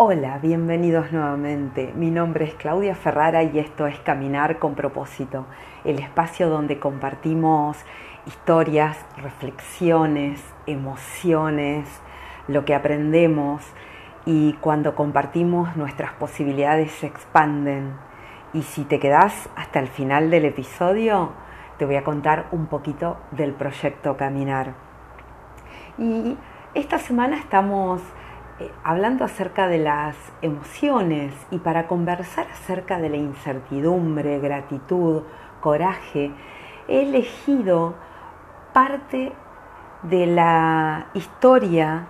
Hola, bienvenidos nuevamente. Mi nombre es Claudia Ferrara y esto es Caminar con propósito, el espacio donde compartimos historias, reflexiones, emociones, lo que aprendemos y cuando compartimos nuestras posibilidades se expanden. Y si te quedas hasta el final del episodio, te voy a contar un poquito del proyecto Caminar. Y esta semana estamos eh, hablando acerca de las emociones y para conversar acerca de la incertidumbre, gratitud, coraje, he elegido parte de la historia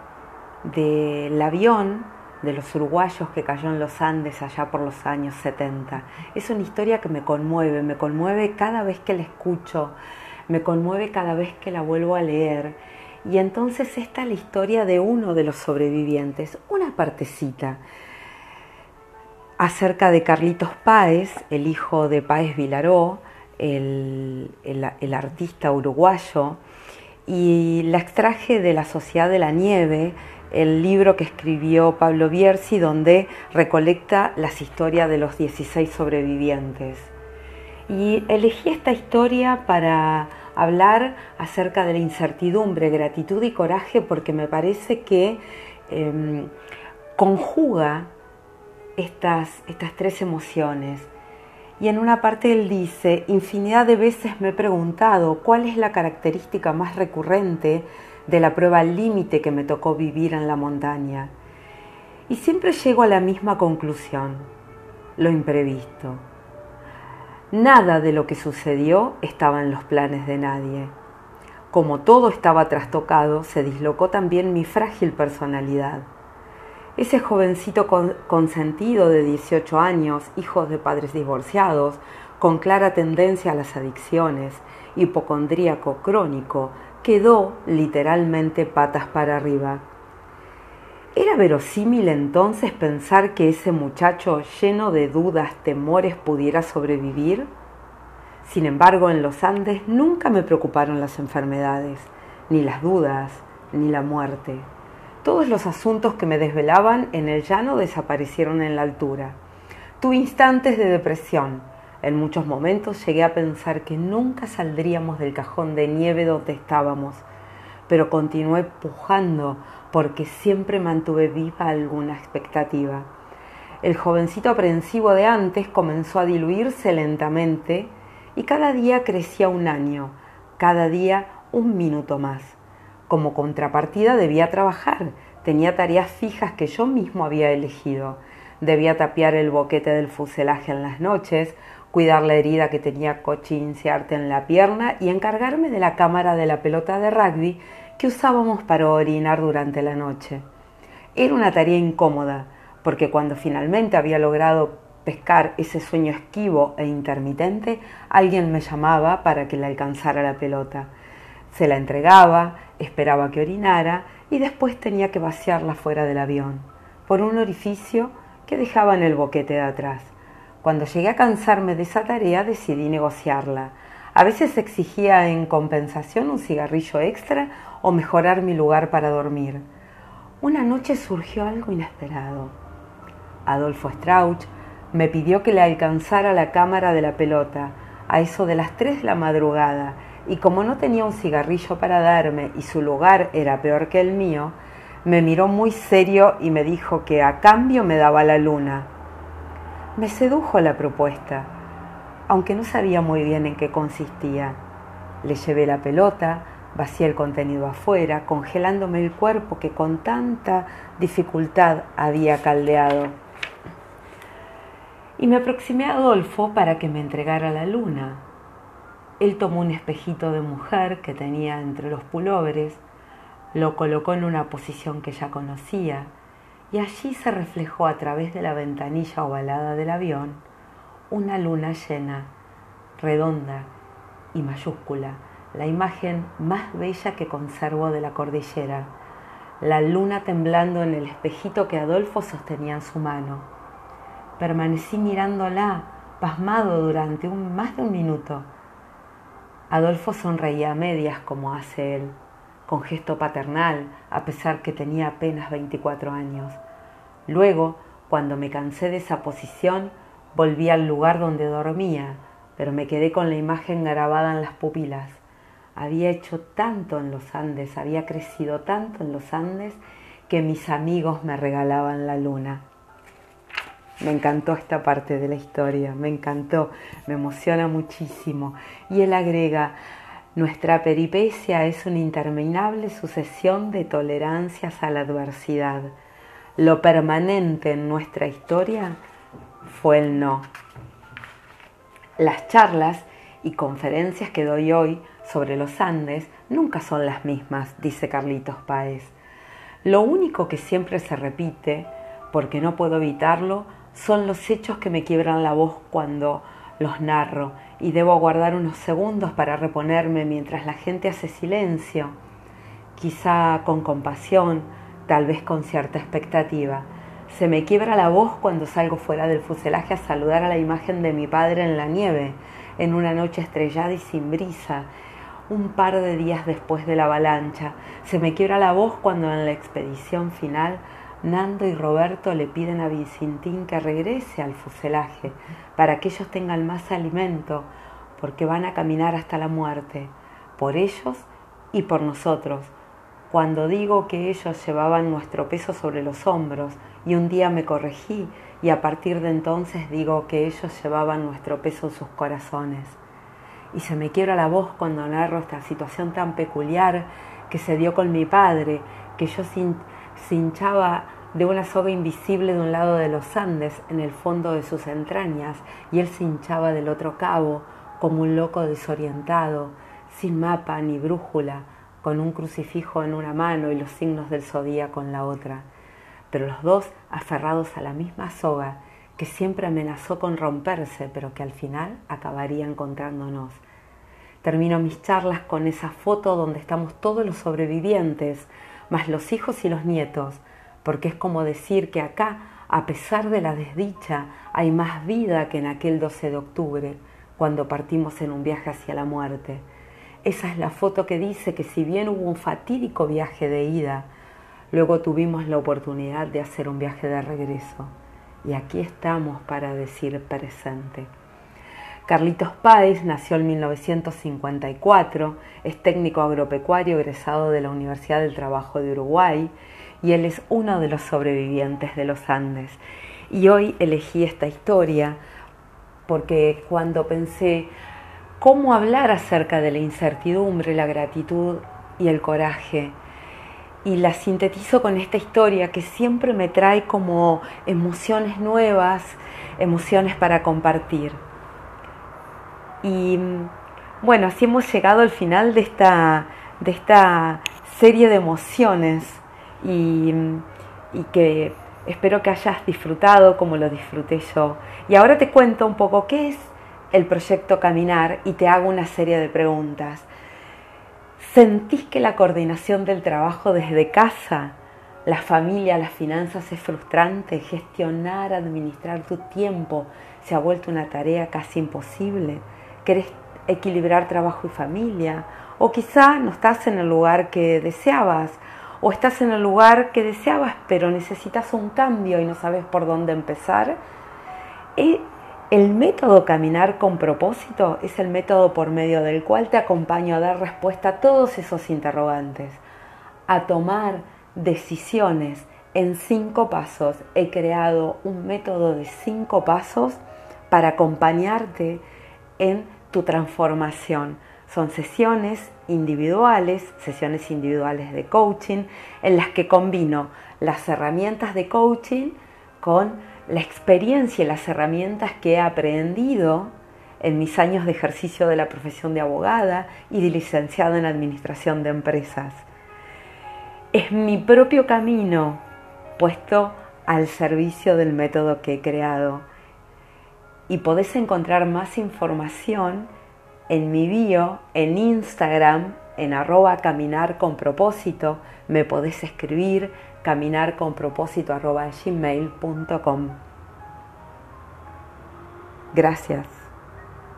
del avión de los uruguayos que cayó en los Andes allá por los años 70. Es una historia que me conmueve, me conmueve cada vez que la escucho, me conmueve cada vez que la vuelvo a leer y entonces esta es la historia de uno de los sobrevivientes, una partecita acerca de Carlitos Páez, el hijo de Páez Vilaró, el, el, artista uruguayo, y la extraje de La Sociedad de la Nieve, el libro que escribió Pablo Bierzi, donde recolecta las historias de los 16 sobrevivientes. Y elegí esta historia para hablar acerca de la incertidumbre, gratitud y coraje porque me parece que em, conjuga estas, estas tres emociones. Y en una parte él dice, infinidad de veces me he preguntado cuál es la característica más recurrente de la prueba límite que me tocó vivir en la montaña. Y siempre llego a la misma conclusión, lo imprevisto. Nada de lo que sucedió estaba en los planes de nadie. Como todo estaba trastocado, se dislocó también mi frágil personalidad. Ese jovencito consentido de 18 años, hijo de padres divorciados, con clara tendencia a las adicciones, hipocondríaco crónico, quedó literalmente patas para arriba. ¿Era verosímil entonces pensar que ese muchacho lleno de dudas, temores, pudiera sobrevivir? Sin embargo, en los Andes nunca me preocuparon las enfermedades, ni las dudas, ni la muerte. Todos los asuntos que me desvelaban en el llano desaparecieron en la altura. Tuve instantes de depresión. En muchos momentos llegué a pensar que nunca saldríamos del cajón de nieve donde estábamos, pero continué pujando porque siempre mantuve viva alguna expectativa. El jovencito aprensivo de antes comenzó a diluirse lentamente y cada día crecía un año, cada día un minuto más. Como contrapartida debía trabajar, tenía tareas fijas que yo mismo había elegido. Debía tapiar el boquete del fuselaje en las noches, cuidar la herida que tenía cochinciarte en la pierna y encargarme de la cámara de la pelota de rugby que usábamos para orinar durante la noche. Era una tarea incómoda, porque cuando finalmente había logrado pescar ese sueño esquivo e intermitente, alguien me llamaba para que le alcanzara la pelota. Se la entregaba, esperaba que orinara y después tenía que vaciarla fuera del avión, por un orificio que dejaba en el boquete de atrás. Cuando llegué a cansarme de esa tarea decidí negociarla. A veces exigía en compensación un cigarrillo extra o mejorar mi lugar para dormir. Una noche surgió algo inesperado. Adolfo Strauch me pidió que le alcanzara la cámara de la pelota a eso de las tres de la madrugada y como no tenía un cigarrillo para darme y su lugar era peor que el mío, me miró muy serio y me dijo que a cambio me daba la luna. Me sedujo la propuesta, aunque no sabía muy bien en qué consistía. Le llevé la pelota, Vacié el contenido afuera, congelándome el cuerpo que con tanta dificultad había caldeado. Y me aproximé a Adolfo para que me entregara la luna. Él tomó un espejito de mujer que tenía entre los pulóveres, lo colocó en una posición que ya conocía, y allí se reflejó a través de la ventanilla ovalada del avión una luna llena, redonda y mayúscula la imagen más bella que conservo de la cordillera, la luna temblando en el espejito que Adolfo sostenía en su mano. Permanecí mirándola, pasmado durante un, más de un minuto. Adolfo sonreía a medias como hace él, con gesto paternal, a pesar que tenía apenas 24 años. Luego, cuando me cansé de esa posición, volví al lugar donde dormía, pero me quedé con la imagen grabada en las pupilas. Había hecho tanto en los Andes, había crecido tanto en los Andes, que mis amigos me regalaban la luna. Me encantó esta parte de la historia, me encantó, me emociona muchísimo. Y él agrega, nuestra peripecia es una interminable sucesión de tolerancias a la adversidad. Lo permanente en nuestra historia fue el no. Las charlas y conferencias que doy hoy sobre los Andes nunca son las mismas, dice Carlitos Páez. Lo único que siempre se repite, porque no puedo evitarlo, son los hechos que me quiebran la voz cuando los narro y debo aguardar unos segundos para reponerme mientras la gente hace silencio, quizá con compasión, tal vez con cierta expectativa. Se me quiebra la voz cuando salgo fuera del fuselaje a saludar a la imagen de mi padre en la nieve, en una noche estrellada y sin brisa, un par de días después de la avalancha. Se me quiebra la voz cuando en la expedición final Nando y Roberto le piden a Vicentín que regrese al fuselaje para que ellos tengan más alimento, porque van a caminar hasta la muerte, por ellos y por nosotros. Cuando digo que ellos llevaban nuestro peso sobre los hombros, y un día me corregí, y a partir de entonces digo que ellos llevaban nuestro peso en sus corazones. Y se me quiebra la voz cuando narro esta situación tan peculiar que se dio con mi padre, que yo sin se hinchaba de una soga invisible de un lado de los Andes, en el fondo de sus entrañas, y él se hinchaba del otro cabo, como un loco desorientado, sin mapa ni brújula, con un crucifijo en una mano y los signos del zodíaco en la otra, pero los dos aferrados a la misma soga que siempre amenazó con romperse, pero que al final acabaría encontrándonos. Termino mis charlas con esa foto donde estamos todos los sobrevivientes, más los hijos y los nietos, porque es como decir que acá, a pesar de la desdicha, hay más vida que en aquel 12 de octubre, cuando partimos en un viaje hacia la muerte. Esa es la foto que dice que si bien hubo un fatídico viaje de ida, luego tuvimos la oportunidad de hacer un viaje de regreso. Y aquí estamos para decir presente. Carlitos Páez nació en 1954, es técnico agropecuario egresado de la Universidad del Trabajo de Uruguay y él es uno de los sobrevivientes de los Andes. Y hoy elegí esta historia porque cuando pensé cómo hablar acerca de la incertidumbre, la gratitud y el coraje, y la sintetizo con esta historia que siempre me trae como emociones nuevas, emociones para compartir. Y bueno, así hemos llegado al final de esta, de esta serie de emociones y, y que espero que hayas disfrutado como lo disfruté yo. Y ahora te cuento un poco qué es el proyecto Caminar y te hago una serie de preguntas. ¿Sentís que la coordinación del trabajo desde casa, la familia, las finanzas es frustrante? ¿Gestionar, administrar tu tiempo se ha vuelto una tarea casi imposible? Querés equilibrar trabajo y familia, o quizá no estás en el lugar que deseabas, o estás en el lugar que deseabas pero necesitas un cambio y no sabes por dónde empezar. El método caminar con propósito es el método por medio del cual te acompaño a dar respuesta a todos esos interrogantes, a tomar decisiones en cinco pasos. He creado un método de cinco pasos para acompañarte en tu transformación. Son sesiones individuales, sesiones individuales de coaching, en las que combino las herramientas de coaching con la experiencia y las herramientas que he aprendido en mis años de ejercicio de la profesión de abogada y de licenciada en administración de empresas. Es mi propio camino puesto al servicio del método que he creado y podés encontrar más información en mi bio, en Instagram, en arroba caminar con propósito, me podés escribir caminar con propósito. Gracias.